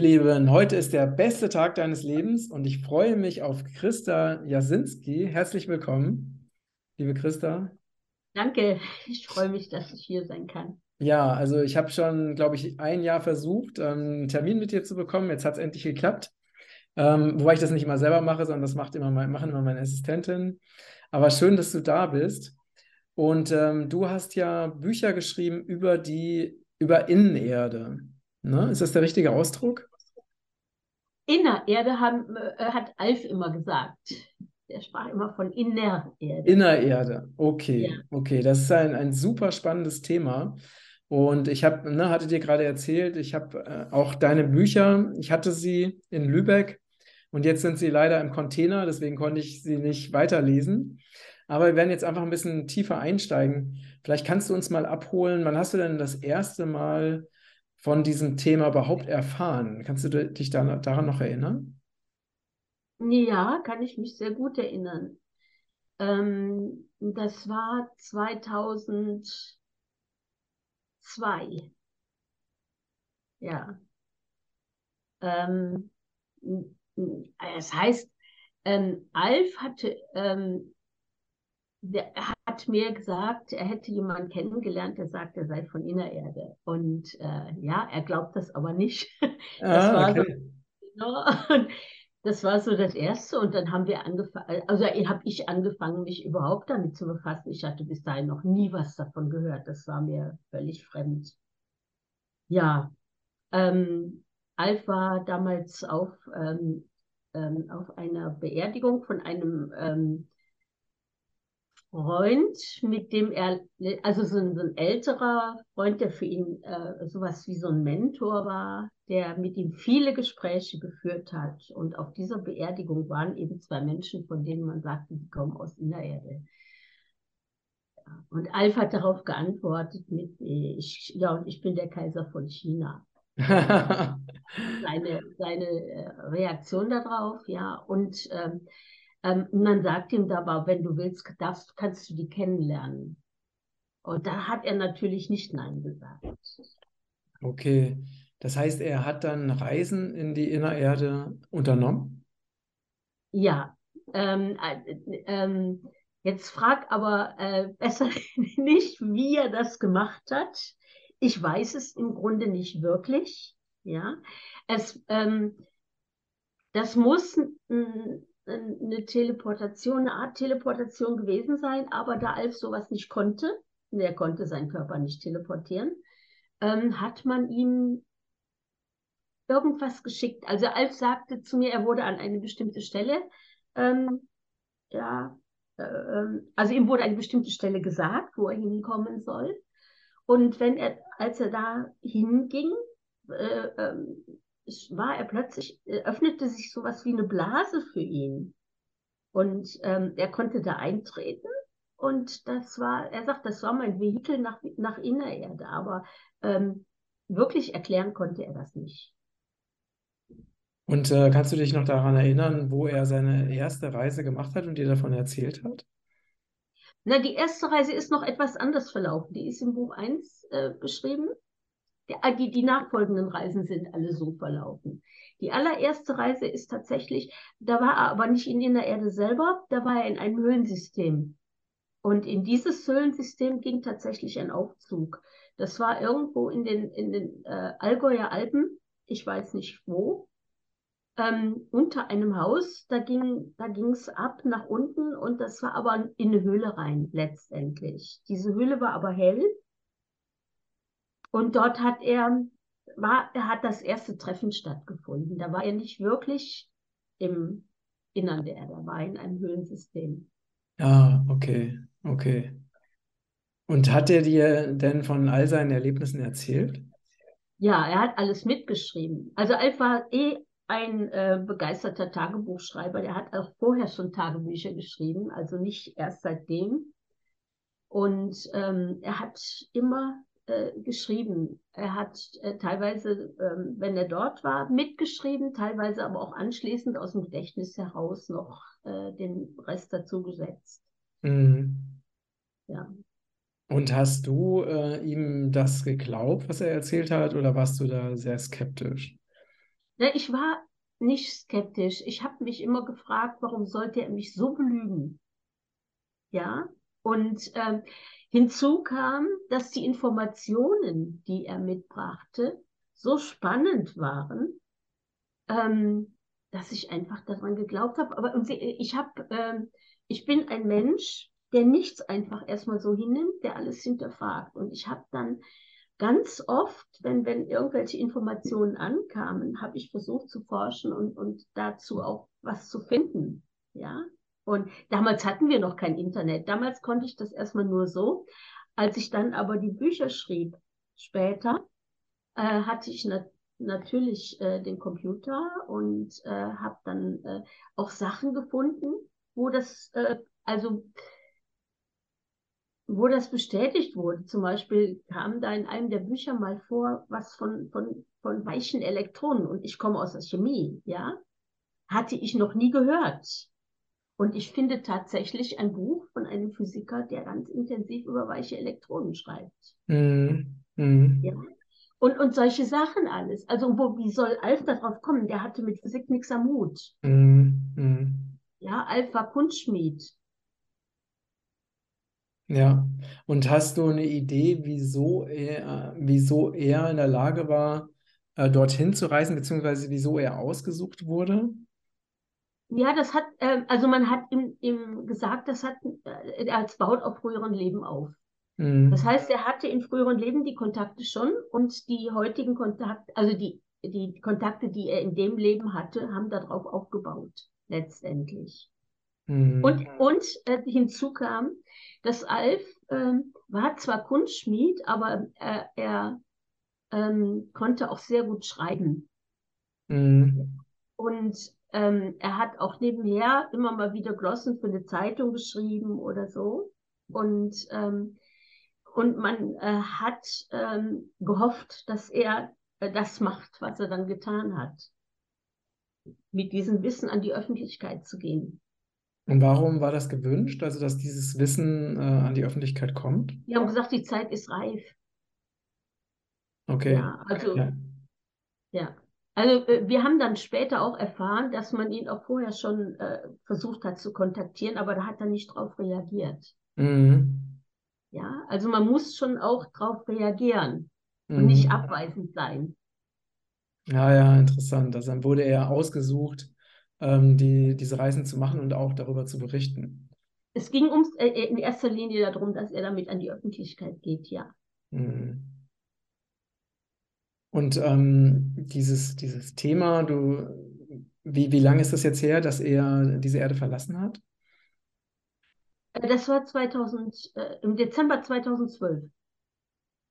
Ihr Lieben, heute ist der beste Tag deines Lebens und ich freue mich auf Christa Jasinski. Herzlich willkommen, liebe Christa. Danke, ich freue mich, dass ich hier sein kann. Ja, also ich habe schon, glaube ich, ein Jahr versucht, einen Termin mit dir zu bekommen. Jetzt hat es endlich geklappt. Ähm, wobei ich das nicht immer selber mache, sondern das macht immer mein, machen immer meine Assistentin. Aber schön, dass du da bist. Und ähm, du hast ja Bücher geschrieben über die, über Innenerde. Ne? Ist das der richtige Ausdruck? Innererde haben, äh, hat Alf immer gesagt. Der sprach immer von Innererde. Innererde, okay, ja. okay. Das ist ein, ein super spannendes Thema. Und ich habe, ne, hatte dir gerade erzählt, ich habe äh, auch deine Bücher, ich hatte sie in Lübeck und jetzt sind sie leider im Container, deswegen konnte ich sie nicht weiterlesen. Aber wir werden jetzt einfach ein bisschen tiefer einsteigen. Vielleicht kannst du uns mal abholen, wann hast du denn das erste Mal von diesem Thema überhaupt erfahren? Kannst du dich da, daran noch erinnern? Ja, kann ich mich sehr gut erinnern. Ähm, das war 2002. Ja. Ähm, es heißt, ähm, Alf hatte ähm, der hat mir gesagt, er hätte jemanden kennengelernt, der sagt, er sei von Innererde. Und äh, ja, er glaubt das aber nicht. Das, ah, war okay. so, genau, das war so das Erste. Und dann haben wir angefangen, also habe ich angefangen, mich überhaupt damit zu befassen. Ich hatte bis dahin noch nie was davon gehört. Das war mir völlig fremd. Ja, ähm, Alf war damals auf, ähm, ähm, auf einer Beerdigung von einem ähm, Freund, mit dem er, also so ein, so ein älterer Freund, der für ihn äh, sowas wie so ein Mentor war, der mit ihm viele Gespräche geführt hat. Und auf dieser Beerdigung waren eben zwei Menschen, von denen man sagte, die kommen aus Innererde. Und Alf hat darauf geantwortet mit, ich, ja, und ich bin der Kaiser von China. seine, seine äh, Reaktion darauf, ja. Und ähm, ähm, man sagt ihm aber, wenn du willst, darfst, kannst du die kennenlernen. Und da hat er natürlich nicht Nein gesagt. Okay, das heißt, er hat dann Reisen in die Innererde unternommen? Ja, ähm, äh, ähm, jetzt frag aber äh, besser nicht, wie er das gemacht hat. Ich weiß es im Grunde nicht wirklich. Ja, es, ähm, das muss eine Teleportation, eine Art Teleportation gewesen sein, aber da Alf sowas nicht konnte, er konnte seinen Körper nicht teleportieren, ähm, hat man ihm irgendwas geschickt. Also Alf sagte zu mir, er wurde an eine bestimmte Stelle, ähm, ja, äh, also ihm wurde eine bestimmte Stelle gesagt, wo er hinkommen soll. Und wenn er, als er da hinging, äh, ähm, war er plötzlich, äh, öffnete sich sowas wie eine Blase für ihn. Und ähm, er konnte da eintreten. Und das war, er sagt, das war mein Vehikel nach, nach Innererde. Aber ähm, wirklich erklären konnte er das nicht. Und äh, kannst du dich noch daran erinnern, wo er seine erste Reise gemacht hat und dir davon erzählt hat? Na, die erste Reise ist noch etwas anders verlaufen. Die ist im Buch 1 äh, beschrieben. Ah, die, die nachfolgenden Reisen sind alle so verlaufen. Die allererste Reise ist tatsächlich, da war er aber nicht in der Erde selber, da war er in einem Höhlensystem. Und in dieses Höhlensystem ging tatsächlich ein Aufzug. Das war irgendwo in den, in den äh, Allgäuer Alpen, ich weiß nicht wo, ähm, unter einem Haus. Da ging da es ab nach unten und das war aber in eine Höhle rein letztendlich. Diese Höhle war aber hell und dort hat er, war, er hat das erste Treffen stattgefunden. Da war er nicht wirklich im Innern der Erde, er war in einem Höhlensystem. Ah, okay, okay. Und hat er dir denn von all seinen Erlebnissen erzählt? Ja, er hat alles mitgeschrieben. Also Alf war eh ein äh, begeisterter Tagebuchschreiber. Der hat auch vorher schon Tagebücher geschrieben, also nicht erst seitdem. Und ähm, er hat immer äh, geschrieben. Er hat äh, teilweise, ähm, wenn er dort war, mitgeschrieben, teilweise aber auch anschließend aus dem Gedächtnis heraus noch äh, den Rest dazu gesetzt. Mhm. Ja. Und hast du äh, ihm das geglaubt, was er erzählt hat, oder warst du da sehr skeptisch? Ja, ich war nicht skeptisch. Ich habe mich immer gefragt, warum sollte er mich so belügen? Ja, und ähm, hinzu kam, dass die Informationen, die er mitbrachte, so spannend waren, ähm, dass ich einfach daran geglaubt habe. Aber ich habe, ähm, ich bin ein Mensch, der nichts einfach erstmal so hinnimmt, der alles hinterfragt. Und ich habe dann ganz oft, wenn, wenn irgendwelche Informationen ankamen, habe ich versucht zu forschen und, und dazu auch was zu finden. Ja. Und damals hatten wir noch kein Internet. Damals konnte ich das erstmal nur so. Als ich dann aber die Bücher schrieb, später, äh, hatte ich na natürlich äh, den Computer und äh, habe dann äh, auch Sachen gefunden, wo das, äh, also wo das bestätigt wurde. Zum Beispiel kam da in einem der Bücher mal vor, was von, von, von weichen Elektronen. Und ich komme aus der Chemie, ja. Hatte ich noch nie gehört. Und ich finde tatsächlich ein Buch von einem Physiker, der ganz intensiv über weiche Elektronen schreibt. Mm, mm. Ja. Und, und solche Sachen alles. Also, wo, wie soll Alf darauf kommen? Der hatte mit Physik nichts am Hut. Mm, ja, Alf war Kunstschmied. Ja, und hast du eine Idee, wieso er, wieso er in der Lage war, äh, dorthin zu reisen, beziehungsweise wieso er ausgesucht wurde? Ja, das hat, äh, also man hat ihm, ihm gesagt, das hat, äh, er baut auf früheren Leben auf. Mhm. Das heißt, er hatte in früheren Leben die Kontakte schon und die heutigen Kontakte, also die, die Kontakte, die er in dem Leben hatte, haben darauf aufgebaut, letztendlich. Mhm. Und, und äh, hinzu kam, dass Alf äh, war zwar Kunstschmied, aber äh, er ähm, konnte auch sehr gut schreiben. Mhm. Und ähm, er hat auch nebenher immer mal wieder Glossen für eine Zeitung geschrieben oder so. Und, ähm, und man äh, hat ähm, gehofft, dass er äh, das macht, was er dann getan hat. Mit diesem Wissen an die Öffentlichkeit zu gehen. Und warum war das gewünscht, also dass dieses Wissen äh, an die Öffentlichkeit kommt? Die haben gesagt, die Zeit ist reif. Okay. Ja, also, ja. ja. Also äh, wir haben dann später auch erfahren, dass man ihn auch vorher schon äh, versucht hat zu kontaktieren, aber da hat er nicht drauf reagiert. Mhm. Ja, also man muss schon auch drauf reagieren mhm. und nicht abweisend sein. Ja, ja, interessant. Also dann wurde er ausgesucht, ähm, die, diese Reisen zu machen und auch darüber zu berichten. Es ging ums, äh, in erster Linie darum, dass er damit an die Öffentlichkeit geht, ja. Mhm. Und ähm, dieses, dieses Thema, du, wie, wie lange ist das jetzt her, dass er diese Erde verlassen hat? Äh, das war 2000, äh, im Dezember 2012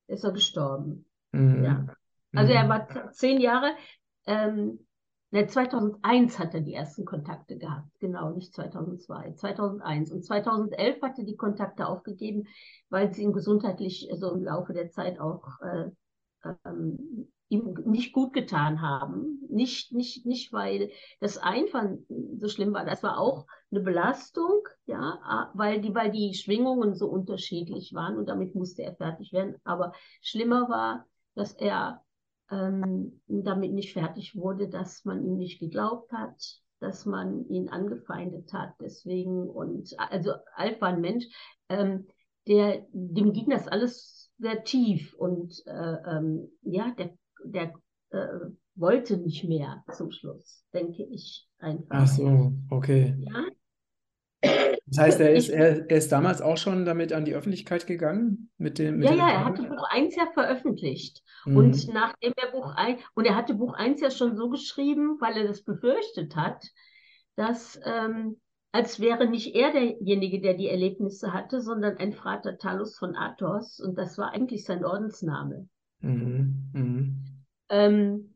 ist er gestorben. Mhm. Ja. Also mhm. er war zehn Jahre, ähm, Ne, 2001 hat er die ersten Kontakte gehabt, genau, nicht 2002, 2001. Und 2011 hat er die Kontakte aufgegeben, weil sie ihm gesundheitlich so also im Laufe der Zeit auch äh, ähm, ihm nicht gut getan haben. Nicht, nicht, nicht, weil das einfach so schlimm war. Das war auch eine Belastung, ja, weil die, weil die Schwingungen so unterschiedlich waren und damit musste er fertig werden. Aber schlimmer war, dass er ähm, damit nicht fertig wurde, dass man ihm nicht geglaubt hat, dass man ihn angefeindet hat. Deswegen und also Alf war ein Mensch, ähm, der dem ging das alles sehr tief und äh, ähm, ja, der, der äh, wollte nicht mehr zum Schluss, denke ich einfach. Ach so, okay. Ja, das heißt, er ist, er, er ist damals auch schon damit an die Öffentlichkeit gegangen? Mit dem, mit ja, ja, er hatte Buch 1 ja veröffentlicht. Mhm. Und nachdem er Buch 1, und er hatte Buch 1 ja schon so geschrieben, weil er das befürchtet hat, dass ähm, als wäre nicht er derjenige, der die Erlebnisse hatte, sondern ein Frater Talus von Athos. Und das war eigentlich sein Ordensname. Mhm. Mhm. Ähm,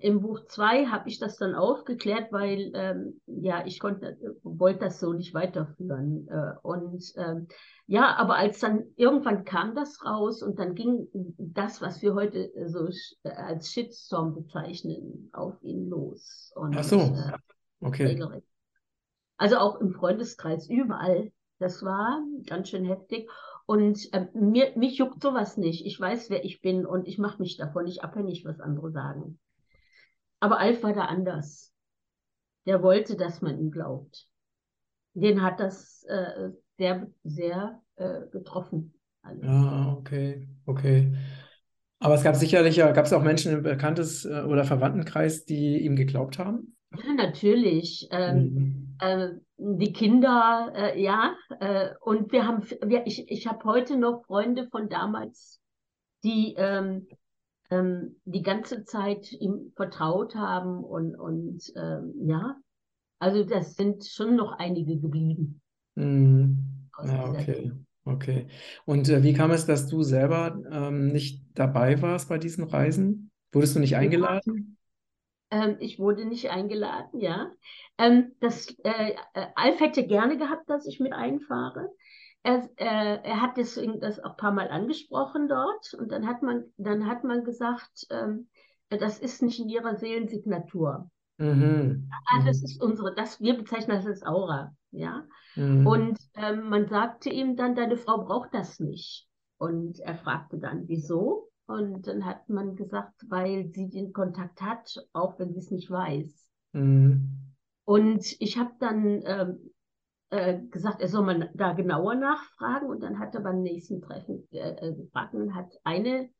im Buch 2 habe ich das dann aufgeklärt, weil ähm, ja, ich konnte, wollte das so nicht weiterführen. Äh, und ähm, ja, aber als dann irgendwann kam das raus und dann ging das, was wir heute so äh, als Shitstorm bezeichnen, auf ihn los. Und, Ach so, äh, okay. Also auch im Freundeskreis, überall. Das war ganz schön heftig. Und äh, mir, mich juckt sowas nicht. Ich weiß, wer ich bin und ich mache mich davon nicht abhängig, was andere sagen. aber Alf war da anders. Der wollte, dass man ihm glaubt. Den hat das äh, sehr, sehr äh, getroffen. Also. Ah, okay, okay. Aber es gab sicherlich, gab es auch Menschen im Bekanntes- äh, oder Verwandtenkreis, die ihm geglaubt haben? Ja, natürlich. Ähm, mhm. Äh, die Kinder, äh, ja. Äh, und wir haben, wir, ich, ich habe heute noch Freunde von damals, die ähm, ähm, die ganze Zeit ihm vertraut haben und, und ähm, ja, also das sind schon noch einige geblieben. Mhm. Ja, okay. Okay. Und äh, wie kam es, dass du selber ähm, nicht dabei warst bei diesen Reisen? Wurdest du nicht eingeladen? Ähm, ich wurde nicht eingeladen, ja. Ähm, das, äh, äh, Alf hätte gerne gehabt, dass ich mit einfahre. Er, äh, er hat deswegen das auch ein paar Mal angesprochen dort und dann hat man, dann hat man gesagt, ähm, das ist nicht in ihrer Seelensignatur. Mhm. Ah, das mhm. ist unsere, das, wir bezeichnen das als Aura, ja. Mhm. Und ähm, man sagte ihm dann, deine Frau braucht das nicht. Und er fragte dann, wieso? Und dann hat man gesagt, weil sie den Kontakt hat, auch wenn sie es nicht weiß. Mhm. Und ich habe dann ähm, äh, gesagt, er soll mal da genauer nachfragen. Und dann hat er beim nächsten Treffen äh, äh, gefragt und hat eine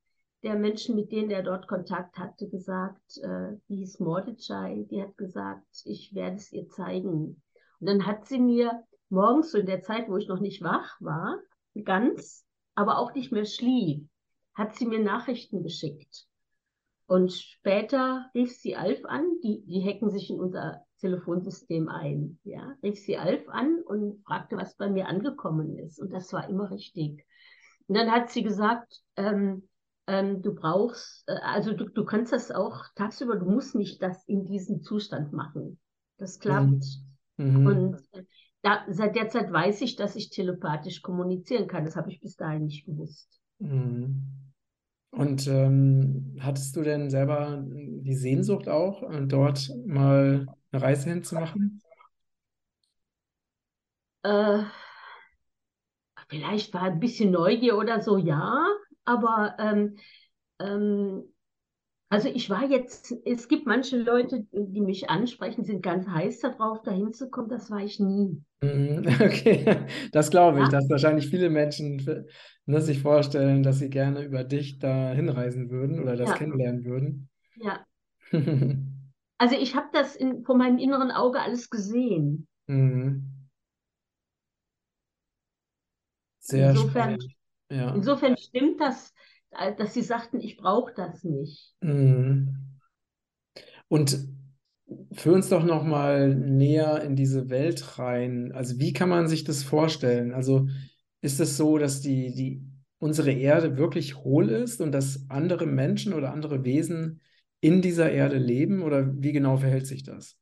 der Menschen, mit denen er dort Kontakt hatte, gesagt, äh, die hieß Mordechai, die hat gesagt, ich werde es ihr zeigen. Und dann hat sie mir morgens, so in der Zeit, wo ich noch nicht wach war, ganz, aber auch nicht mehr schlief, hat sie mir Nachrichten geschickt. Und später rief sie Alf an, die, die hacken sich in unser Telefonsystem ein. Ja, rief sie Alf an und fragte, was bei mir angekommen ist. Und das war immer richtig. Und dann hat sie gesagt, ähm, ähm, du brauchst, äh, also du, du kannst das auch tagsüber, du musst nicht das in diesem Zustand machen. Das klappt. Mhm. Und äh, da, seit der Zeit weiß ich, dass ich telepathisch kommunizieren kann. Das habe ich bis dahin nicht gewusst. Mhm. Und ähm, hattest du denn selber die Sehnsucht auch, äh, dort mal eine Reise hinzumachen? Äh, vielleicht war ein bisschen Neugier oder so, ja. Aber ähm, ähm, also ich war jetzt, es gibt manche Leute, die mich ansprechen, sind ganz heiß darauf, da hinzukommen. Das war ich nie. Mhm, okay, das glaube ich, ja? dass wahrscheinlich viele Menschen ne, sich vorstellen, dass sie gerne über dich da hinreisen würden oder das ja. kennenlernen würden. Ja. also ich habe das in, vor meinem inneren Auge alles gesehen. Mhm. Sehr Insofern, spannend. Ja. Insofern stimmt das, dass sie sagten, ich brauche das nicht. Mhm. Und führ uns doch noch mal näher in diese Welt rein. Also wie kann man sich das vorstellen? Also ist es so, dass die, die, unsere Erde wirklich hohl ist und dass andere Menschen oder andere Wesen in dieser Erde leben? Oder wie genau verhält sich das?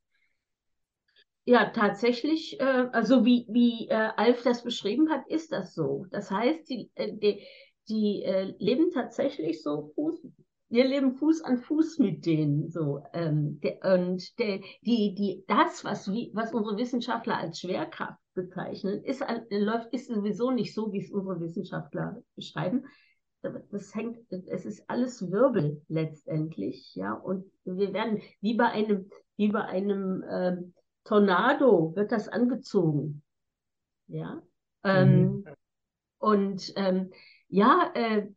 Ja, tatsächlich, äh, also wie, wie äh, Alf das beschrieben hat, ist das so. Das heißt, die, äh, die, die äh, leben tatsächlich so Fuß, wir leben Fuß an Fuß mit denen so. Ähm, der, und der, die, die, das, was, was unsere Wissenschaftler als Schwerkraft bezeichnen, ist, läuft, ist sowieso nicht so, wie es unsere Wissenschaftler beschreiben. Das hängt, es ist alles Wirbel letztendlich, ja. Und wir werden wie bei einem, wie bei einem ähm, Tornado wird das angezogen. Ja. Ähm, mhm. Und ähm, ja, äh,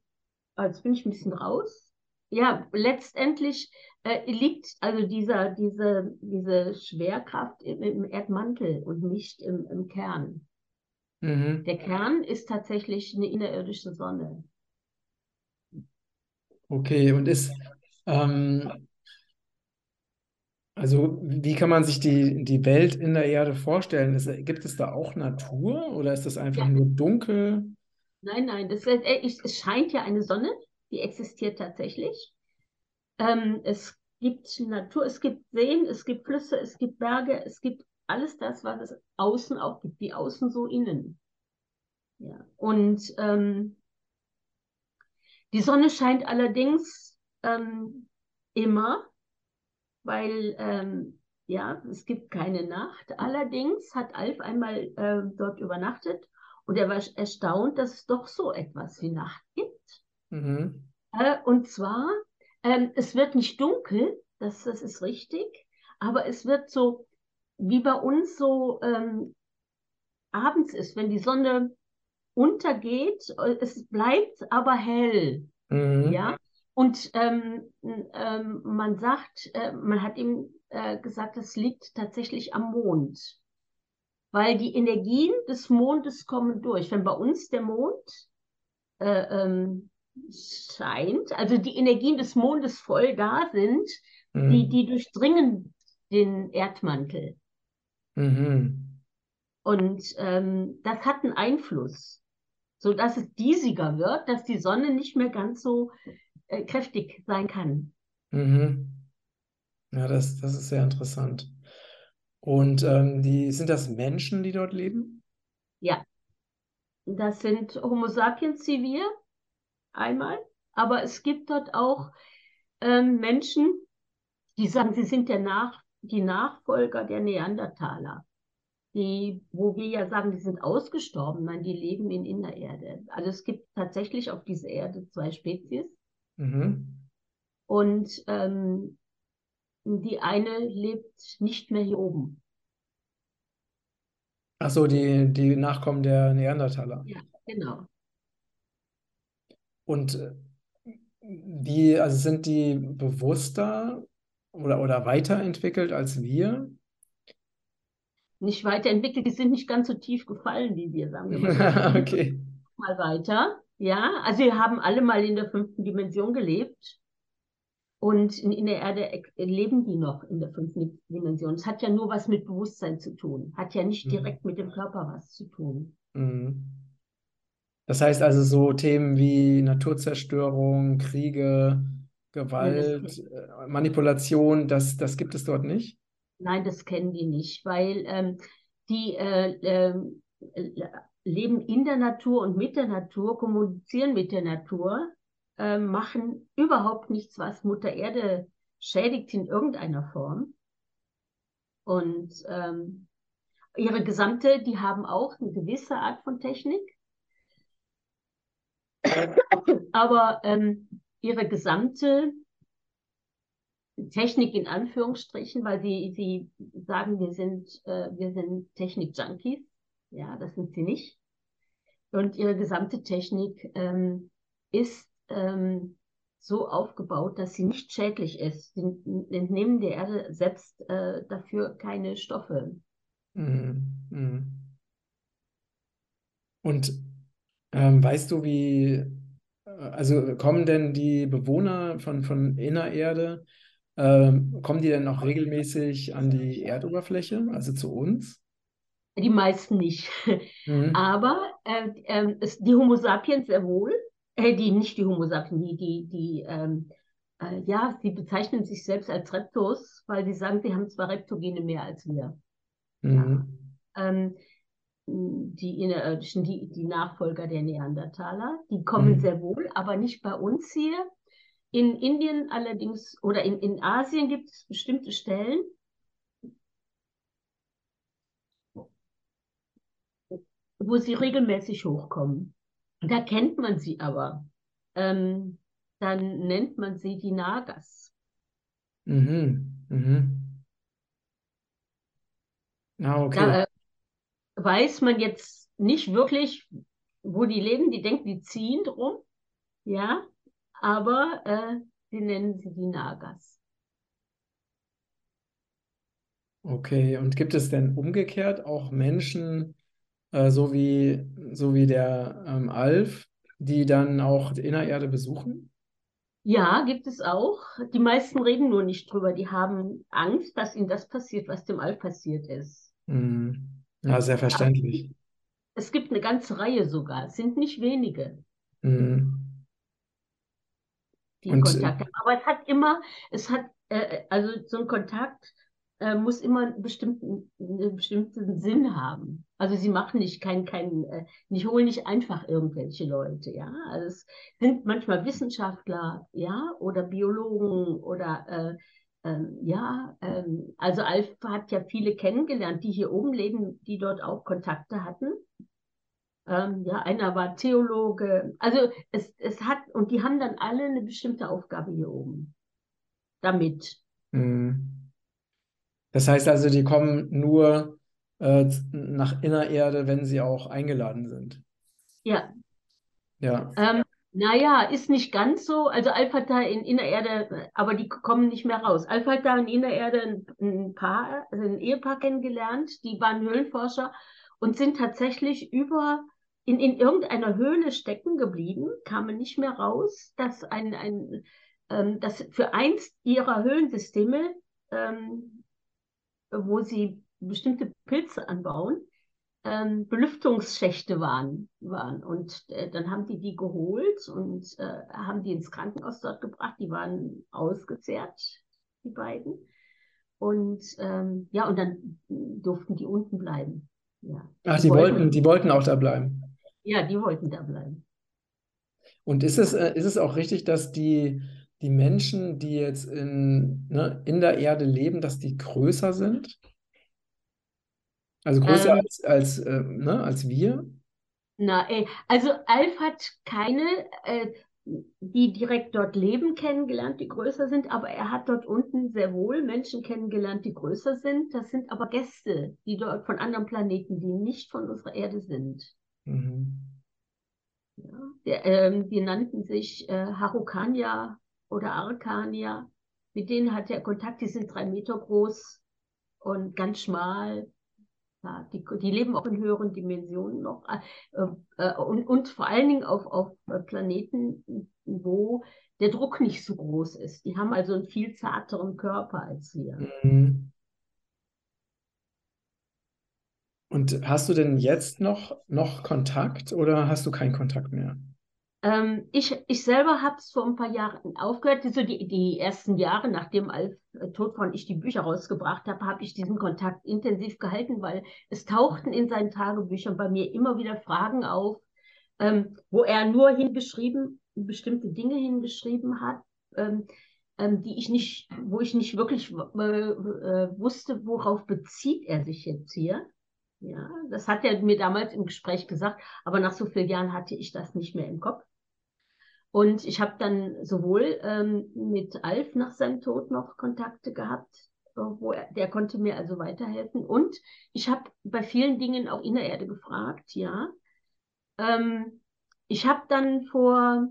jetzt bin ich ein bisschen raus. Ja, letztendlich äh, liegt also dieser, diese, diese Schwerkraft im, im Erdmantel und nicht im, im Kern. Mhm. Der Kern ist tatsächlich eine innerirdische Sonne. Okay, und ist, ähm, also wie kann man sich die, die Welt in der Erde vorstellen? Ist, gibt es da auch Natur oder ist das einfach ja. nur dunkel? Nein, nein, das, äh, es scheint ja eine Sonne, die existiert tatsächlich. Ähm, es gibt Natur, es gibt Seen, es gibt Flüsse, es gibt Berge, es gibt alles das, was es außen auch gibt, wie außen so innen. Ja. Und ähm, die Sonne scheint allerdings ähm, immer weil ähm, ja, es gibt keine Nacht. Allerdings hat Alf einmal äh, dort übernachtet und er war erstaunt, dass es doch so etwas wie Nacht gibt. Mhm. Äh, und zwar, ähm, es wird nicht dunkel, das, das ist richtig. Aber es wird so, wie bei uns so ähm, abends ist, wenn die Sonne untergeht, äh, es bleibt aber hell. Mhm. Ja. Und ähm, ähm, man sagt, äh, man hat ihm äh, gesagt, das liegt tatsächlich am Mond. Weil die Energien des Mondes kommen durch. Wenn bei uns der Mond äh, ähm, scheint, also die Energien des Mondes voll da sind, mhm. die, die durchdringen den Erdmantel. Mhm. Und ähm, das hat einen Einfluss, sodass es diesiger wird, dass die Sonne nicht mehr ganz so äh, kräftig sein kann. Mhm. Ja, das, das ist sehr interessant. Und ähm, die, sind das Menschen, die dort leben? Ja, das sind Homo sapiens wir einmal, aber es gibt dort auch ähm, Menschen, die sagen, sie sind der Nach die Nachfolger der Neandertaler, die, wo wir ja sagen, die sind ausgestorben, nein, die leben in Innererde. Also es gibt tatsächlich auf dieser Erde zwei Spezies. Mhm. Und ähm, die eine lebt nicht mehr hier oben. Ach so, die, die Nachkommen der Neandertaler. Ja, genau. Und äh, die, also sind die bewusster oder, oder weiterentwickelt als wir? Nicht weiterentwickelt, die sind nicht ganz so tief gefallen wie wir, sagen wir mal. okay. Mal weiter. Ja, also wir haben alle mal in der fünften Dimension gelebt. Und in, der Erde leben die noch in der fünften Dimension. Es hat ja nur was mit Bewusstsein zu tun. Hat ja nicht mhm. direkt mit dem Körper was zu tun. Mhm. Das heißt also so Themen wie Naturzerstörung, Kriege, Gewalt, das äh, Manipulation, das, das gibt es dort nicht? Nein, das kennen die nicht, weil ähm, die äh, äh, leben in der Natur und mit der Natur, kommunizieren mit der Natur äh, machen überhaupt nichts, was Mutter Erde schädigt in irgendeiner Form. Und ähm, ihre gesamte, die haben auch eine gewisse Art von Technik. Aber ähm, ihre gesamte Technik in Anführungsstrichen, weil sie, sie sagen, wir sind, äh, wir sind Technik-Junkies. Ja, das sind sie nicht. Und ihre gesamte Technik ähm, ist ähm, so aufgebaut, dass sie nicht schädlich ist. Sie entnehmen der Erde selbst äh, dafür keine Stoffe. Mhm. Mhm. Und ähm, weißt du, wie, äh, also kommen denn die Bewohner von, von Innererde, ähm, kommen die denn auch regelmäßig an die Erdoberfläche, also zu uns? Die meisten nicht. Mhm. Aber äh, äh, die Homo sapiens sehr wohl äh, die, nicht die Homo sapiens, die, die, die ähm, äh, ja, sie bezeichnen sich selbst als Reptos, weil sie sagen, sie haben zwar Reptogene mehr als wir. Mhm. Ja. Ähm, die Innerirdischen, die, die Nachfolger der Neandertaler, die kommen mhm. sehr wohl, aber nicht bei uns hier. In Indien allerdings oder in, in Asien gibt es bestimmte Stellen, wo sie regelmäßig hochkommen. Da kennt man sie aber. Ähm, dann nennt man sie die Nagas. Mhm. Mhm. Ah, okay. Da äh, weiß man jetzt nicht wirklich, wo die leben. Die denken, die ziehen drum. Ja, aber äh, sie nennen sie die Nagas. Okay, und gibt es denn umgekehrt auch Menschen, äh, so, wie, so wie der ähm, Alf, die dann auch die Innererde besuchen? Ja, gibt es auch. Die meisten reden nur nicht drüber. Die haben Angst, dass ihnen das passiert, was dem Alf passiert ist. Mhm. Ja, sehr verständlich. Es gibt eine ganze Reihe sogar. Es sind nicht wenige. Mhm. Die Und, Kontakte. Aber es hat immer, es hat, äh, also so ein Kontakt äh, muss immer einen bestimmten, einen bestimmten Sinn haben. Also sie machen nicht kein, kein, äh, nicht holen nicht einfach irgendwelche Leute, ja. Also es sind manchmal Wissenschaftler, ja, oder Biologen oder äh, ähm, ja, ähm, also Alf hat ja viele kennengelernt, die hier oben leben, die dort auch Kontakte hatten. Ähm, ja, einer war Theologe. Also es, es hat, und die haben dann alle eine bestimmte Aufgabe hier oben. Damit. Mhm. Das heißt also, die kommen nur äh, nach Innererde, wenn sie auch eingeladen sind. Ja. Ja. Ähm, naja, ist nicht ganz so. Also Alphata in Innererde, aber die kommen nicht mehr raus. Alphata in Innererde ein, ein Paar, also ein Ehepaar kennengelernt, die waren Höhlenforscher und sind tatsächlich über in, in irgendeiner Höhle stecken geblieben, kamen nicht mehr raus, dass ein, ein ähm, dass für eins ihrer Höhlensysteme, ähm, wo sie bestimmte Pilze anbauen, ähm, Belüftungsschächte waren. waren. Und äh, dann haben die die geholt und äh, haben die ins Krankenhaus dort gebracht. Die waren ausgezehrt, die beiden. Und ähm, ja, und dann durften die unten bleiben. Ja. Ach, die, die wollten, wollten, die wollten auch da bleiben. Ja, die wollten da bleiben. Und ist es, äh, ist es auch richtig, dass die, die Menschen, die jetzt in, ne, in der Erde leben, dass die größer sind? Also größer ähm, als, als, äh, ne, als wir? Na, ey, also Alf hat keine, äh, die direkt dort leben, kennengelernt, die größer sind, aber er hat dort unten sehr wohl Menschen kennengelernt, die größer sind. Das sind aber Gäste, die dort von anderen Planeten, die nicht von unserer Erde sind. Mhm. Ja, der, ähm, die nannten sich äh, Harukania oder Arkania. Mit denen hat er Kontakt, die sind drei Meter groß und ganz schmal. Ja, die, die leben auch in höheren Dimensionen noch. Äh, äh, und, und vor allen Dingen auf, auf Planeten, wo der Druck nicht so groß ist. Die haben also einen viel zarteren Körper als wir. Mhm. Und hast du denn jetzt noch, noch Kontakt oder hast du keinen Kontakt mehr? Ähm, ich, ich selber habe es vor ein paar Jahren aufgehört. So die, die ersten Jahre, nachdem Alf äh, war und ich die Bücher rausgebracht habe, habe ich diesen Kontakt intensiv gehalten, weil es tauchten in seinen Tagebüchern bei mir immer wieder Fragen auf, ähm, wo er nur hingeschrieben, bestimmte Dinge hingeschrieben hat, ähm, ähm, die ich nicht, wo ich nicht wirklich äh, wusste, worauf bezieht er sich jetzt hier. Ja, das hat er mir damals im Gespräch gesagt, aber nach so vielen Jahren hatte ich das nicht mehr im Kopf. Und ich habe dann sowohl ähm, mit Alf nach seinem Tod noch Kontakte gehabt, äh, wo er, der konnte mir also weiterhelfen. Und ich habe bei vielen Dingen auch Innererde gefragt, ja. Ähm, ich habe dann vor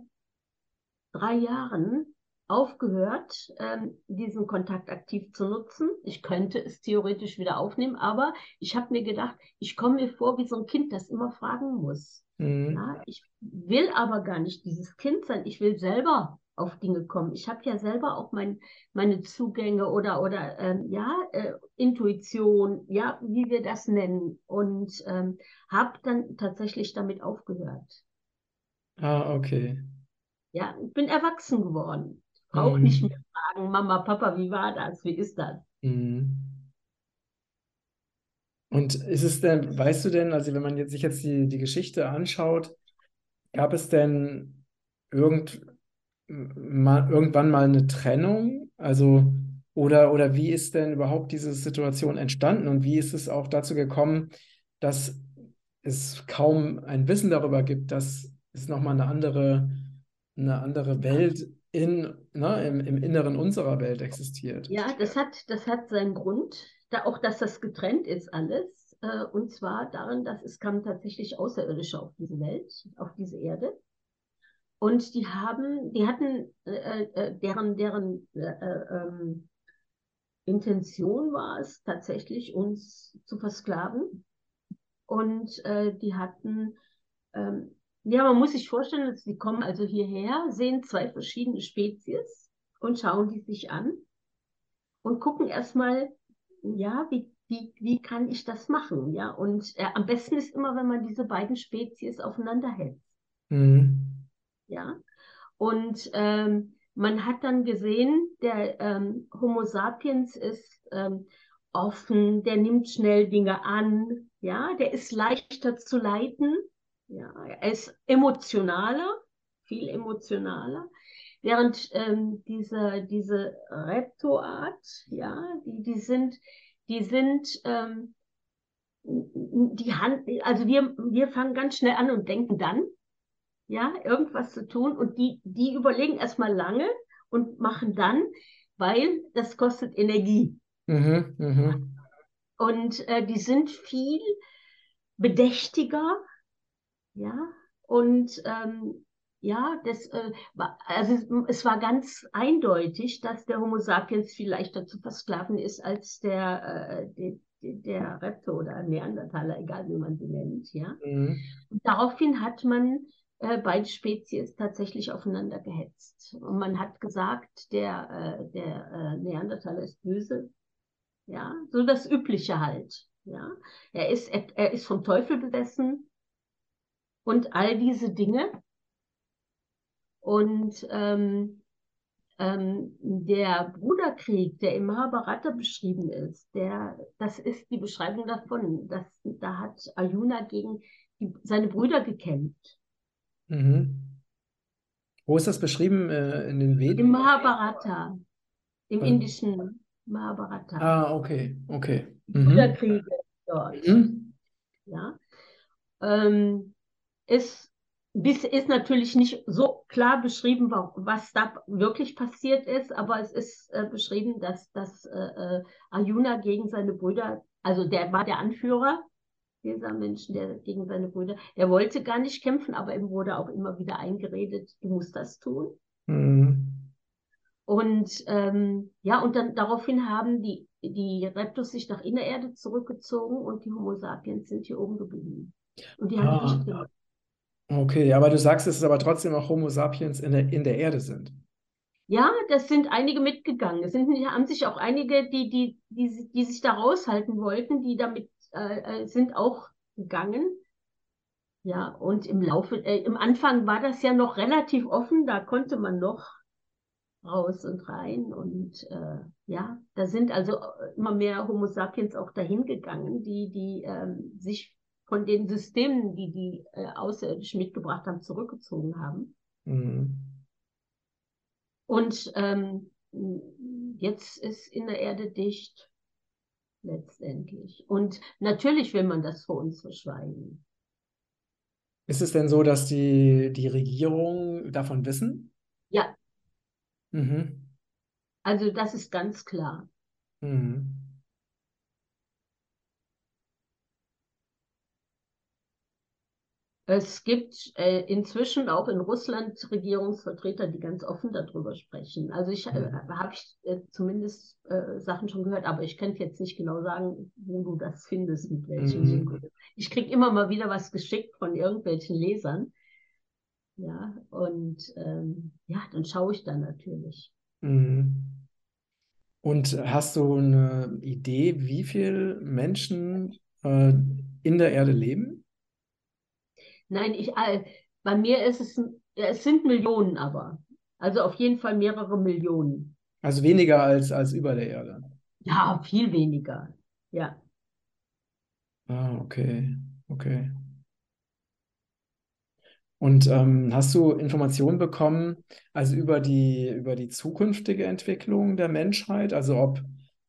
drei Jahren aufgehört, ähm, diesen Kontakt aktiv zu nutzen. Ich könnte es theoretisch wieder aufnehmen, aber ich habe mir gedacht, ich komme mir vor wie so ein Kind, das immer fragen muss. Mhm. Ja, ich will aber gar nicht dieses Kind sein. Ich will selber auf Dinge kommen. Ich habe ja selber auch mein, meine Zugänge oder, oder ähm, ja, äh, Intuition, ja, wie wir das nennen. Und ähm, habe dann tatsächlich damit aufgehört. Ah, okay. Ja, ich bin erwachsen geworden. Auch mhm. nicht mehr fragen, Mama, Papa, wie war das? Wie ist das? Mhm. Und ist es denn, weißt du denn, also wenn man jetzt, sich jetzt die, die Geschichte anschaut, gab es denn irgend, mal, irgendwann mal eine Trennung? Also, oder, oder wie ist denn überhaupt diese Situation entstanden und wie ist es auch dazu gekommen, dass es kaum ein Wissen darüber gibt, dass es nochmal eine andere, eine andere Welt in, ne, im, im Inneren unserer Welt existiert. Ja, das hat, das hat seinen Grund, da auch, dass das getrennt ist alles. Äh, und zwar darin, dass es kamen tatsächlich Außerirdische auf diese Welt, auf diese Erde. Und die haben, die hatten, äh, äh, deren, deren äh, äh, ähm, Intention war es tatsächlich, uns zu versklaven. Und äh, die hatten ähm, ja, man muss sich vorstellen, dass die kommen also hierher, sehen zwei verschiedene Spezies und schauen die sich an und gucken erstmal, ja, wie, wie, wie kann ich das machen? Ja, und äh, am besten ist immer, wenn man diese beiden Spezies aufeinander hält. Mhm. Ja, und ähm, man hat dann gesehen, der ähm, Homo sapiens ist ähm, offen, der nimmt schnell Dinge an, ja, der ist leichter zu leiten ja, er ist emotionaler, viel emotionaler, während ähm, diese, diese Reptoart, ja, die, die sind, die sind, ähm, die Hand, also wir, wir fangen ganz schnell an und denken dann, ja, irgendwas zu tun und die, die überlegen erstmal lange und machen dann weil das kostet Energie. Mhm, mhm. Und äh, die sind viel bedächtiger, ja, und ähm, ja, das, äh, also es war ganz eindeutig, dass der Homo sapiens viel leichter zu versklaven ist als der, äh, der, der Repto oder Neandertaler, egal wie man sie nennt, ja. Mhm. Und daraufhin hat man äh, beide Spezies tatsächlich aufeinander gehetzt. Und man hat gesagt, der, äh, der äh, Neandertaler ist böse, ja, so das Übliche halt, ja. Er ist, er, er ist vom Teufel besessen und all diese Dinge. Und ähm, ähm, der Bruderkrieg, der im Mahabharata beschrieben ist, der, das ist die Beschreibung davon. Dass, da hat Arjuna gegen die, seine Brüder gekämpft. Mhm. Wo ist das beschrieben äh, in den Veden? Im Mahabharata, im Ah. indischen Mahabharata. Ah, okay, okay. Mhm. Brüderkriege dort. Mhm. Ja. Ähm, ist, bis, ist natürlich nicht so klar beschrieben, wa- was da wirklich passiert ist, aber es ist äh, beschrieben, dass, dass äh, äh, Arjuna gegen seine Brüder, also der war der Anführer dieser Menschen, der gegen seine Brüder, der wollte gar nicht kämpfen, aber ihm wurde auch immer wieder eingeredet, du musst das tun. Mhm. Und ähm, ja, und dann daraufhin haben die, die Reptos sich nach Innererde zurückgezogen und die Homo sapiens sind hier oben geblieben. Und die haben Ah. Gemacht. Okay, aber du sagst, dass es aber trotzdem auch Homo sapiens in der, in der Erde sind. Ja, das sind einige mitgegangen. Es sind, haben sich auch einige, die, die, die, die sich da raushalten wollten, die damit äh, äh, sind auch gegangen. Ja, und im Laufe, äh, im Anfang war das ja noch relativ offen, da konnte man noch raus und rein. Und äh, ja, da sind also immer mehr Homo sapiens auch dahin gegangen, die, die ähm, sich von den Systemen, die die äh, Außerirdischen mitgebracht haben, zurückgezogen haben. Mhm. Und ähm, jetzt ist in der Erde dicht, letztendlich. Und natürlich will man das vor uns verschweigen. Ist es denn so, dass die, die Regierung davon wissen? Ja, Mhm. also das ist ganz klar. Mhm. Es gibt äh, inzwischen auch in Russland Regierungsvertreter, die ganz offen darüber sprechen. Also ich äh, Mhm. habe ich äh, zumindest äh, Sachen schon gehört, aber ich kann jetzt nicht genau sagen, wo du das findest, mit welchem Mhm. Ich kriege immer mal wieder was geschickt von irgendwelchen Lesern. Ja, und ähm, ja, dann schaue ich da natürlich. Mhm. Und hast du eine Idee, wie viele Menschen äh, in der Erde leben? Nein, ich, äh, bei mir ist es, ja, es sind Millionen aber. Also auf jeden Fall mehrere Millionen. Also weniger als, als über der Erde. Ja, viel weniger. Ja. Ah, okay, okay. Und ähm, hast du Informationen bekommen, also über die, über die zukünftige Entwicklung der Menschheit, also ob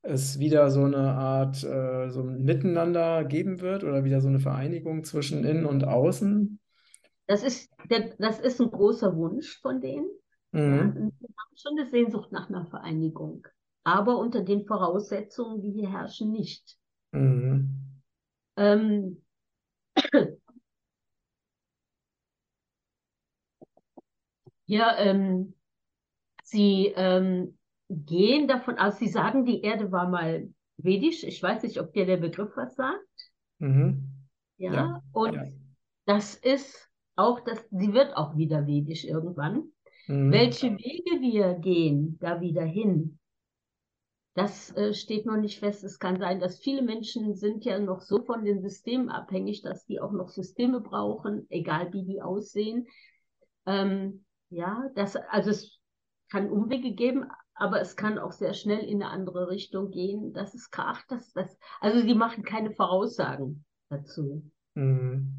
es wieder so eine Art äh, so ein Miteinander geben wird oder wieder so eine Vereinigung zwischen Innen und Außen? Das ist, der, das ist ein großer Wunsch von denen. Mhm. Wir haben schon eine Sehnsucht nach einer Vereinigung. Aber unter den Voraussetzungen, die hier herrschen, nicht. Mhm. Ähm, ja, ähm, sie ähm, gehen davon aus, sie sagen, die Erde war mal vedisch. Ich weiß nicht, ob dir der Begriff was sagt. Mhm. Ja, Ja, und ja. das ist auch, das, sie wird auch wieder vedisch irgendwann. Mhm. Welche Wege wir gehen da wieder hin, das äh, steht noch nicht fest. Es kann sein, dass viele Menschen sind ja noch so von den Systemen abhängig, dass die auch noch Systeme brauchen, egal wie die aussehen. Ähm, ja, das, also es kann Umwege geben, aber es kann auch sehr schnell in eine andere Richtung gehen. Das ist kracht, das, das, also die machen keine Voraussagen dazu. Mhm.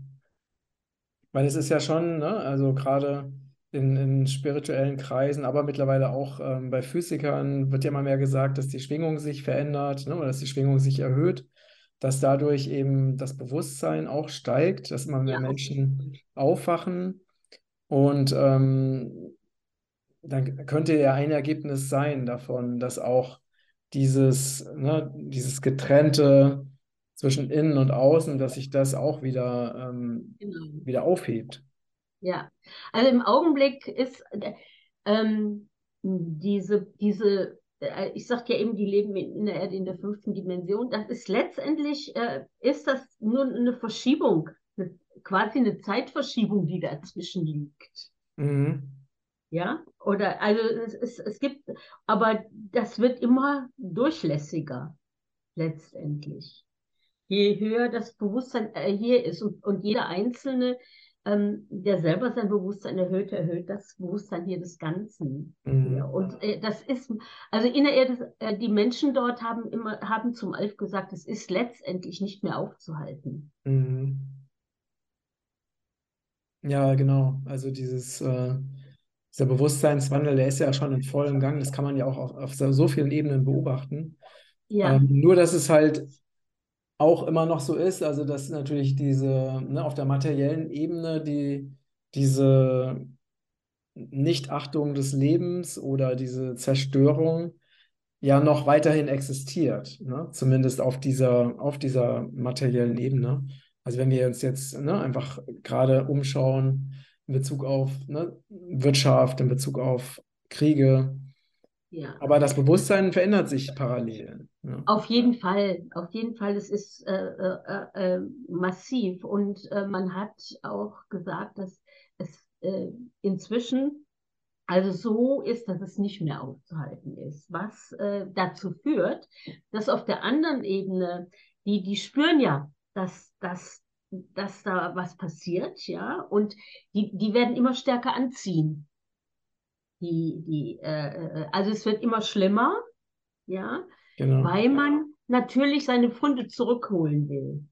Weil es ist ja schon, ne, also gerade in, in spirituellen Kreisen, aber mittlerweile auch ähm, bei Physikern wird ja immer mehr gesagt, dass die Schwingung sich verändert, ne, oder dass die Schwingung sich erhöht, dass dadurch eben das Bewusstsein auch steigt, dass immer mehr Ja, Menschen aufwachen. Und ähm, dann könnte ja ein Ergebnis sein davon, dass auch dieses, ne, dieses getrennte zwischen innen und außen, dass sich das auch wieder, ähm, genau. wieder aufhebt. Ja, also im Augenblick ist ähm, diese, diese, äh, ich sagte ja eben, die leben in der Erde in der fünften Dimension. Das ist letztendlich, äh, ist das nur eine Verschiebung, eine, quasi eine Zeitverschiebung, die dazwischen liegt. Mhm. Ja, oder also es, es, es gibt, aber das wird immer durchlässiger letztendlich. Je höher das Bewusstsein äh, hier ist und, und jeder Einzelne, ähm, der selber sein Bewusstsein erhöht, erhöht das Bewusstsein hier des Ganzen. Mhm. Ja, und äh, das ist, also in der Erde, äh, die Menschen dort haben immer, haben zum Alf gesagt, es ist letztendlich nicht mehr aufzuhalten. Mhm. Ja, genau. Also dieses äh, dieser Bewusstseinswandel, der ist ja schon in vollem Gang. Das kann man ja auch auf, auf so vielen Ebenen beobachten. Ja. Ähm, nur, dass es halt auch immer noch so ist, also dass natürlich diese, ne, auf der materiellen Ebene, die, diese Nichtachtung des Lebens oder diese Zerstörung ja noch weiterhin existiert, ne? zumindest auf dieser, auf dieser materiellen Ebene. Also wenn wir uns jetzt ne, einfach gerade umschauen, in Bezug auf ne, Wirtschaft, in Bezug auf Kriege. Ja. Aber das Bewusstsein verändert sich parallel. Ja. Auf jeden Fall, auf jeden Fall, es ist äh, äh, äh, massiv. Und äh, man hat auch gesagt, dass es äh, inzwischen also so ist, dass es nicht mehr aufzuhalten ist. Was äh, dazu führt, dass auf der anderen Ebene, die, die spüren ja, dass, dass dass da was passiert, ja, und die, die werden immer stärker anziehen. Die, die, äh, äh, also es wird immer schlimmer, ja, genau. weil man natürlich seine Funde zurückholen will,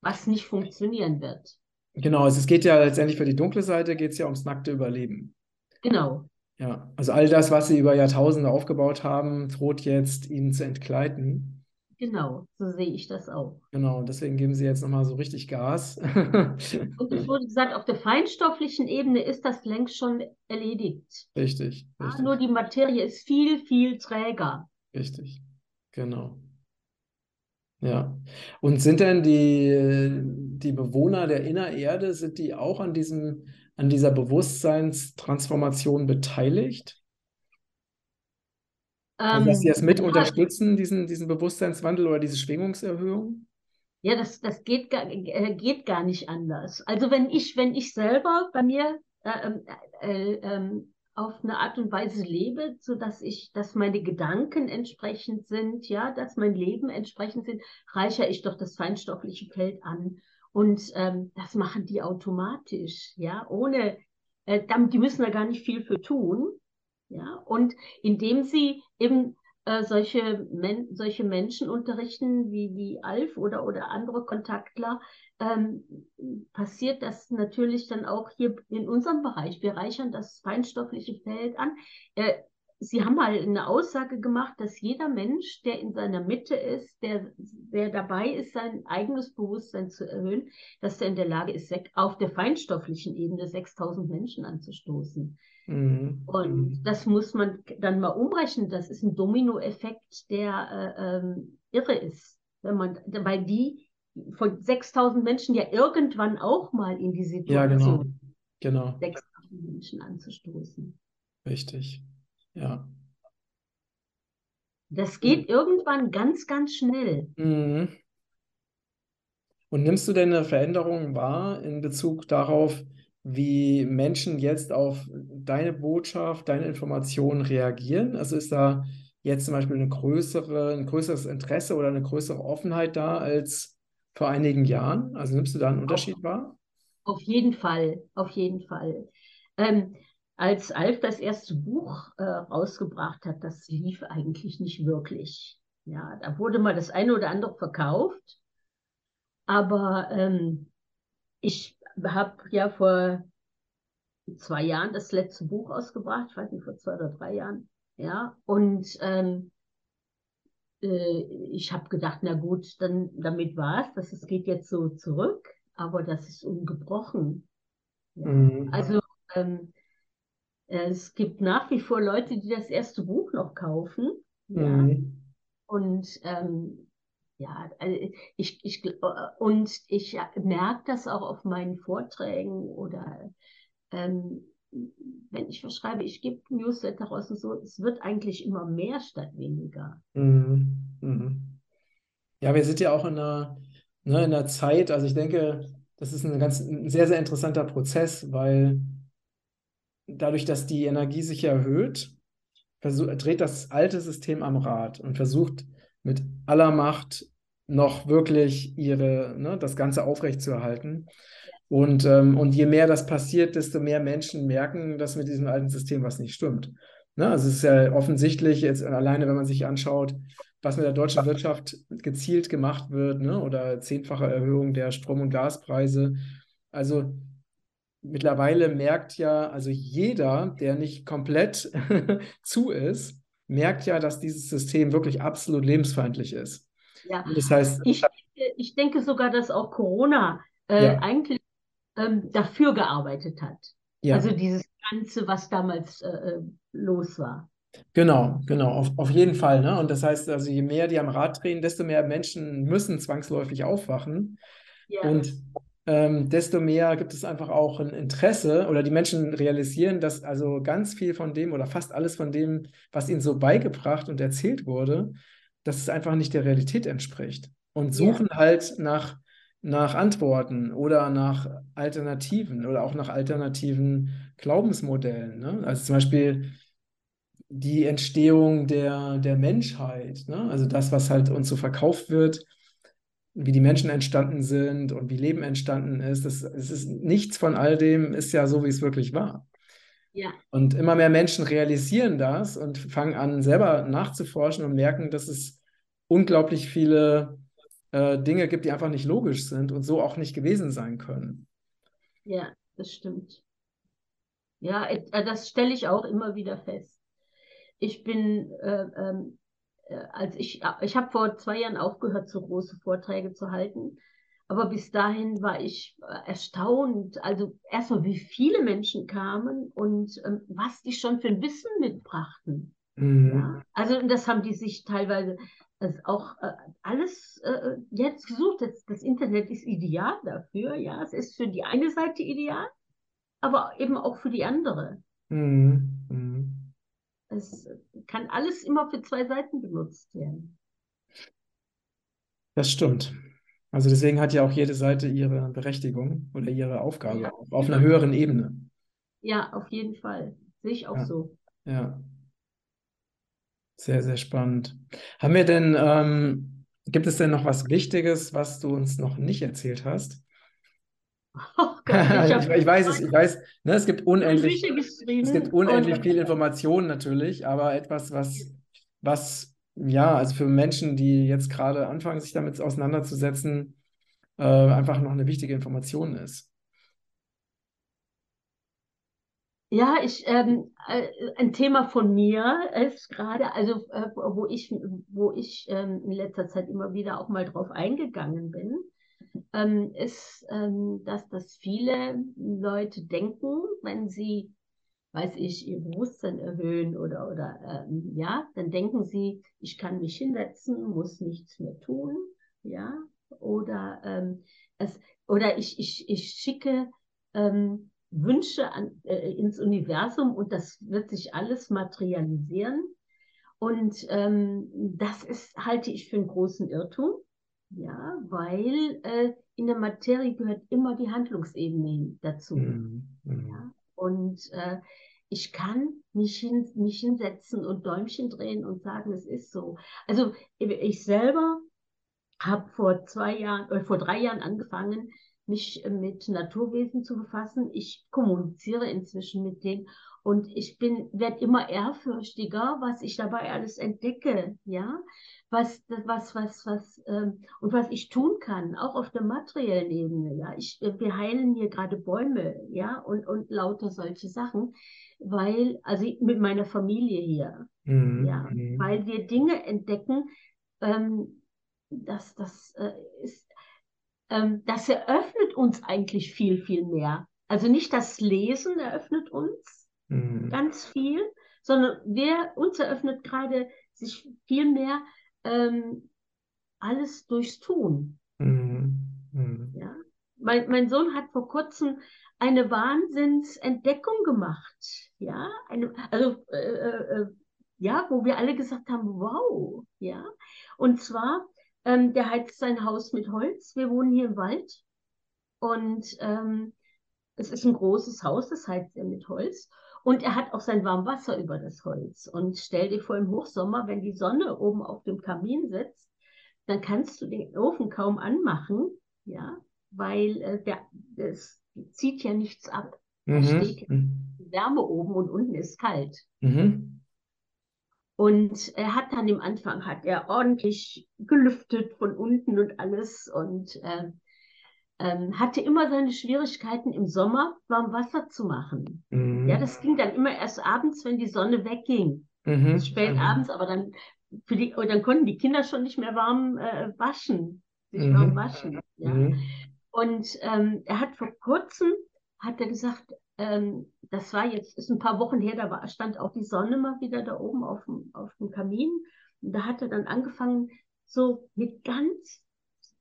was nicht funktionieren wird. Genau, also es geht ja letztendlich für die dunkle Seite, geht es ja ums nackte Überleben. Genau. Ja, also all das, was sie über Jahrtausende aufgebaut haben, droht jetzt ihnen zu entgleiten. Genau, so sehe ich das auch. Genau, deswegen geben Sie jetzt nochmal so richtig Gas. und es wurde gesagt, auf der feinstofflichen Ebene ist das längst schon erledigt. Richtig. Ja, richtig. Nur die Materie ist viel, viel träger. Richtig, genau. Ja. Und sind denn die, die Bewohner der Innererde, sind die auch an diesem, an dieser Bewusstseinstransformation beteiligt? Also, dass sie das mit ähm, unterstützen, diesen, diesen Bewusstseinswandel oder diese Schwingungserhöhung? Ja, das, das geht, gar, äh, geht gar nicht anders. Also wenn ich, wenn ich selber bei mir äh, ähm, äh, äh, auf eine Art und Weise lebe, so dass ich, dass meine Gedanken entsprechend sind, ja, dass mein Leben entsprechend sind, reichere ich doch das feinstoffliche Feld an. Und ähm, das machen die automatisch, ja, ohne, äh, die müssen da gar nicht viel für tun. Ja, und indem sie eben äh, solche, Men solche Menschen unterrichten, wie die Alf oder, oder andere Kontaktler, ähm, passiert das natürlich dann auch hier in unserem Bereich. Wir reichern das feinstoffliche Feld an. Äh, Sie haben mal eine Aussage gemacht, dass jeder Mensch, der in seiner Mitte ist, der, der dabei ist, sein eigenes Bewusstsein zu erhöhen, dass er in der Lage ist, auf der feinstofflichen Ebene 6000 Menschen anzustoßen. Mhm. Und mhm. das muss man dann mal umrechnen. Das ist ein Dominoeffekt, der äh, ähm, irre ist. Wenn man, weil die von 6000 Menschen ja irgendwann auch mal in die Situation, ja, genau. genau. 6000 Menschen anzustoßen. Richtig, ja. Das geht mhm. irgendwann ganz, ganz schnell. Mhm. Und nimmst du denn eine Veränderung wahr in Bezug darauf, wie Menschen jetzt auf deine Botschaft, deine Informationen reagieren? Also ist da jetzt zum Beispiel eine größere, ein größeres Interesse oder eine größere Offenheit da als vor einigen Jahren? Also nimmst du da einen Unterschied auf, wahr? Auf jeden Fall, auf jeden Fall. Ähm, als Alf das erste Buch äh, rausgebracht hat, das lief eigentlich nicht wirklich. Ja, da wurde mal das eine oder andere verkauft, aber ähm, ich habe ja vor zwei Jahren das letzte Buch ausgebracht, ich weiß nicht, vor zwei oder drei Jahren, ja, und ähm, äh, ich habe gedacht, na gut, dann damit war es, dass es geht jetzt so zurück, aber das ist ungebrochen. Ja. Mhm. Also ähm, Es gibt nach wie vor Leute, die das erste Buch noch kaufen. Ja. Mhm. Und ähm, ja, also ich, ich, und ich merke das auch auf meinen Vorträgen oder ähm, wenn ich verschreibe, ich gebe Newsletter raus und so, es wird eigentlich immer mehr statt weniger. Mhm. Mhm. Ja, wir sind ja auch in einer, ne, in einer Zeit, also ich denke, das ist ein ganz ein sehr, sehr interessanter Prozess, weil dadurch, dass die Energie sich erhöht, dreht das alte System am Rad und versucht mit aller Macht noch wirklich ihre, ne, das Ganze aufrechtzuerhalten. Und, ähm, und je mehr das passiert, desto mehr Menschen merken, dass mit diesem alten System was nicht stimmt. Ne? Also es ist ja offensichtlich, jetzt alleine, wenn man sich anschaut, was mit der deutschen Wirtschaft gezielt gemacht wird, ne? oder zehnfache Erhöhung der Strom- und Gaspreise. Also mittlerweile merkt ja, also jeder, der nicht komplett zu ist, merkt ja, dass dieses System wirklich absolut lebensfeindlich ist. Ja, das heißt, ich, ich denke sogar, dass auch Corona äh, ja. eigentlich ähm, dafür gearbeitet hat. Ja. Also dieses Ganze, was damals äh, äh, los war. Genau, genau, auf, auf jeden Fall. Ne? Und das heißt, also je mehr die am Rad drehen, desto mehr Menschen müssen zwangsläufig aufwachen. Ja. Und ähm, desto mehr gibt es einfach auch ein Interesse oder die Menschen realisieren, dass also ganz viel von dem oder fast alles von dem, was ihnen so beigebracht und erzählt wurde, dass es einfach nicht der Realität entspricht. Und suchen ja. halt nach, nach Antworten oder nach Alternativen oder auch nach alternativen Glaubensmodellen. Ne? Also zum Beispiel die Entstehung der, der Menschheit, ne? also das, was halt uns so verkauft wird, wie die Menschen entstanden sind und wie Leben entstanden ist. Das, es ist nichts von all dem ist ja so, wie es wirklich war. Ja. Und immer mehr Menschen realisieren das und fangen an, selber nachzuforschen und merken, dass es unglaublich viele äh, Dinge gibt, die einfach nicht logisch sind und so auch nicht gewesen sein können. Ja, das stimmt. Ja, äh, das stelle ich auch immer wieder fest. Ich bin äh, ähm, äh, als ich, ich habe vor zwei Jahren aufgehört, so große Vorträge zu halten. Aber bis dahin war ich äh, erstaunt, also erstmal, wie viele Menschen kamen und ähm, was die schon für ein Wissen mitbrachten. Mhm. Ja? Also das haben die sich teilweise das auch äh, alles äh, jetzt gesucht. Das, das Internet ist ideal dafür, ja. Es ist für die eine Seite ideal, aber eben auch für die andere. Mhm. Mhm. Es kann alles immer für zwei Seiten benutzt werden. Das stimmt. Also deswegen hat ja auch jede Seite ihre Berechtigung oder ihre Aufgabe ja. auf einer höheren Ebene. Ja, auf jeden Fall. Sehe ich auch ja. so. Ja. Sehr, sehr spannend. Haben wir denn, ähm, gibt es denn noch was Wichtiges, was du uns noch nicht erzählt hast? Oh Gott, ich, ich, weiß es, ich weiß, ne, es gibt unendlich, es gibt unendlich viel Informationen natürlich, aber etwas, was, was, ja, also für Menschen, die jetzt gerade anfangen, sich damit auseinanderzusetzen, äh, einfach noch eine wichtige Information ist. Ja, ich, ähm, äh, ein Thema von mir ist gerade, also äh, wo ich, wo ich ähm, in letzter Zeit immer wieder auch mal drauf eingegangen bin, ähm, ist, ähm, dass das viele Leute denken, wenn sie, weiß ich, ihr Bewusstsein erhöhen oder, oder ähm, ja, dann denken sie, ich kann mich hinsetzen, muss nichts mehr tun, ja, oder ähm, es, oder ich, ich, ich schicke ähm, Wünsche an, äh, ins Universum und das wird sich alles materialisieren. Und ähm, das ist, halte ich für einen großen Irrtum. Ja, weil äh, in der Materie gehört immer die Handlungsebene dazu. Mhm. mhm. Ja? Und äh, ich kann mich, hin, mich hinsetzen und Däumchen drehen und sagen, es ist so. Also ich selber habe vor zwei Jahren oder vor drei Jahren angefangen, mich mit Naturwesen zu befassen. Ich kommuniziere inzwischen mit denen und ich bin, werde immer ehrfürchtiger, was ich dabei alles entdecke, ja was, was, was, was, ähm, und was ich tun kann, auch auf der materiellen Ebene, ja. Ich, äh, wir heilen hier gerade Bäume, ja, und, und lauter solche Sachen, weil, also mit meiner Familie hier, mhm. ja, mhm. weil wir Dinge entdecken, ähm, dass das äh, ist, ähm, das eröffnet uns eigentlich viel, viel mehr. Also nicht das Lesen eröffnet uns, mhm. ganz viel, sondern wir, uns eröffnet gerade sich viel mehr ähm, alles durchs Tun. Mhm. Mhm. Ja? Mein, mein Sohn hat vor kurzem eine Wahnsinnsentdeckung gemacht. Ja, eine, also äh, äh, äh, ja, wo wir alle gesagt haben, wow, ja. Und zwar, ähm, der heizt sein Haus mit Holz. Wir wohnen hier im Wald und ähm, es ist ein großes Haus, das heizt er mit Holz. Und er hat auch sein Warmwasser über das Holz. Und stell dir vor, im Hochsommer, wenn die Sonne oben auf dem Kamin sitzt, dann kannst du den Ofen kaum anmachen, ja, weil äh, der, das zieht ja nichts ab. Da mhm. steht Wärme oben und unten ist kalt. Mhm. Und er hat dann im Anfang hat er ordentlich gelüftet von unten und alles und äh, ähm, hatte immer seine Schwierigkeiten im Sommer warm Wasser zu machen. Mhm. Ja, das ging dann immer erst abends, wenn die Sonne wegging. Mhm. Spät mhm. abends, aber dann für die, dann konnten die Kinder schon nicht mehr warm äh, waschen, sich mhm. warm waschen. Ja. Mhm. Und ähm, er hat vor kurzem, hat er gesagt, ähm, das war jetzt, ist ein paar Wochen her, da war, stand auch die Sonne mal wieder da oben auf dem, auf dem Kamin. Und da hat er dann angefangen, so mit ganz,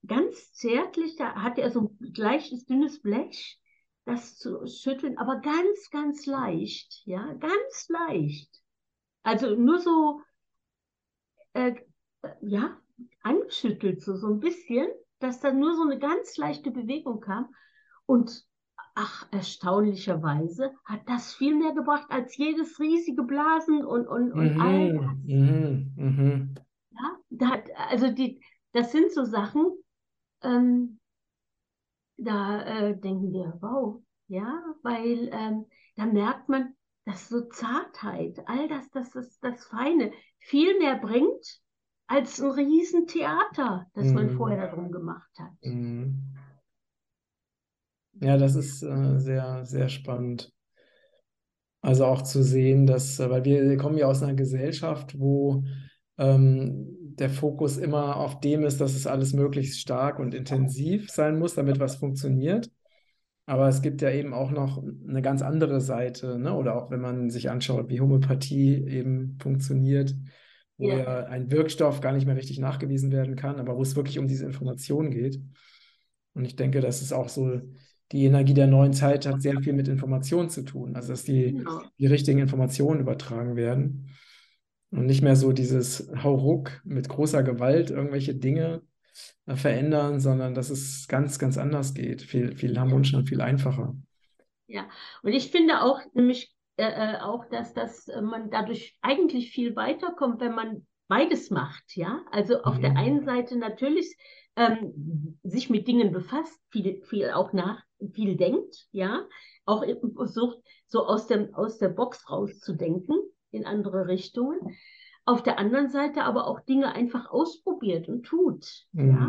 ganz zärtlich, da hatte er so ein gleiches dünnes Blech, das zu schütteln, aber ganz, ganz leicht, ja, ganz leicht. Also nur so, äh, ja, angeschüttelt, so, so ein bisschen, dass da nur so eine ganz leichte Bewegung kam. Und ach, erstaunlicherweise hat das viel mehr gebracht als jedes riesige Blasen und, und, und mhm, all das. Mhm, mhm. Ja, da, also die, das sind so Sachen, ähm, da äh, denken wir, wow, ja, weil ähm, da merkt man, dass so Zartheit, all das, das, das, das Feine viel mehr bringt als ein Riesentheater, das mhm. man vorher darum gemacht hat. Ja, das ist äh, sehr, sehr spannend. Also auch zu sehen, dass, äh, weil wir kommen ja aus einer Gesellschaft, wo ähm, der Fokus immer auf dem ist, dass es alles möglichst stark und intensiv sein muss, damit was funktioniert. Aber es gibt ja eben auch noch eine ganz andere Seite, ne? oder auch wenn man sich anschaut, wie Homöopathie eben funktioniert, wo ja. ja ein Wirkstoff gar nicht mehr richtig nachgewiesen werden kann, aber wo es wirklich um diese Information geht. Und ich denke, das ist auch so die Energie der neuen Zeit hat sehr viel mit Informationen zu tun. Also dass die, genau. die richtigen Informationen übertragen werden. Und nicht mehr so dieses Hauruck mit großer Gewalt irgendwelche Dinge äh, verändern, sondern dass es ganz, ganz anders geht. Viel, viel harmonischer und viel einfacher. Ja, und ich finde auch nämlich äh, äh auch, dass, dass äh, man dadurch eigentlich viel weiterkommt, wenn man beides macht, ja. Also auf mhm. der einen Seite natürlich ähm, sich mit Dingen befasst, viel, viel auch nach, viel denkt, ja, auch versucht, so aus, dem, aus der Box rauszudenken in andere Richtungen. Auf der anderen Seite aber auch Dinge einfach ausprobiert und tut. Mhm. Ja?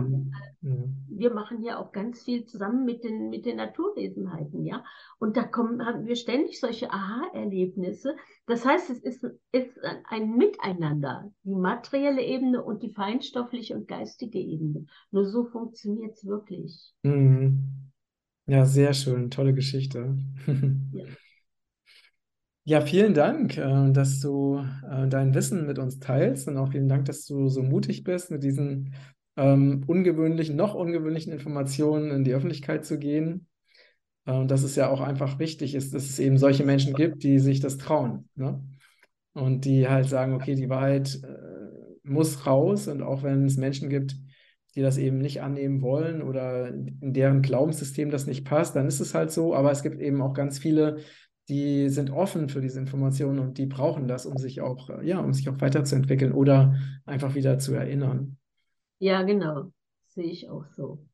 Mhm. Wir machen ja auch ganz viel zusammen mit den, mit den Naturwesenheiten, ja. Und da kommen, haben wir ständig solche Aha-Erlebnisse. Das heißt, es ist, ist ein Miteinander, die materielle Ebene und die feinstoffliche und geistige Ebene. Nur so funktioniert es wirklich. Mhm. Ja, sehr schön. Tolle Geschichte. Ja. Ja, vielen Dank, äh, dass du äh, dein Wissen mit uns teilst und auch vielen Dank, dass du so mutig bist, mit diesen ähm, ungewöhnlichen, noch ungewöhnlichen Informationen in die Öffentlichkeit zu gehen. Äh, und dass es ja auch einfach wichtig ist, dass es eben solche Menschen gibt, die sich das trauen. Ne? Und die halt sagen, okay, die Wahrheit äh, muss raus. Und auch wenn es Menschen gibt, die das eben nicht annehmen wollen oder in deren Glaubenssystem das nicht passt, dann ist es halt so. Aber es gibt eben auch ganz viele, die sind offen für diese Informationen und die brauchen das, um sich auch, äh, ja, um sich auch weiterzuentwickeln oder einfach wieder zu erinnern. Ja, genau. Sehe ich auch so.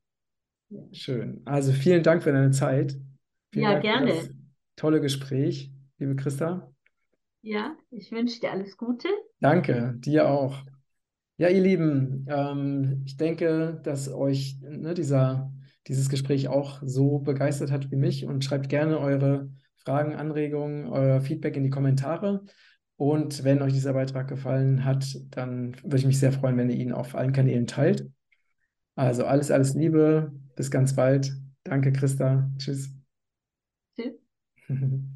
Ja. Schön. Also vielen Dank für deine Zeit. Vielen ja, Dank gerne. Für das tolle Gespräch, liebe Christa. Ja, ich wünsche dir alles Gute. Danke, dir auch. Ja, ihr Lieben, ähm, ich denke, dass euch ne, dieser, dieses Gespräch auch so begeistert hat wie mich und schreibt gerne eure Fragen, Anregungen, euer Feedback in die Kommentare. Und wenn euch dieser Beitrag gefallen hat, dann würde ich mich sehr freuen, wenn ihr ihn auf allen Kanälen teilt. Also alles, alles Liebe. Bis ganz bald. Danke, Christa. Tschüss. Tschüss.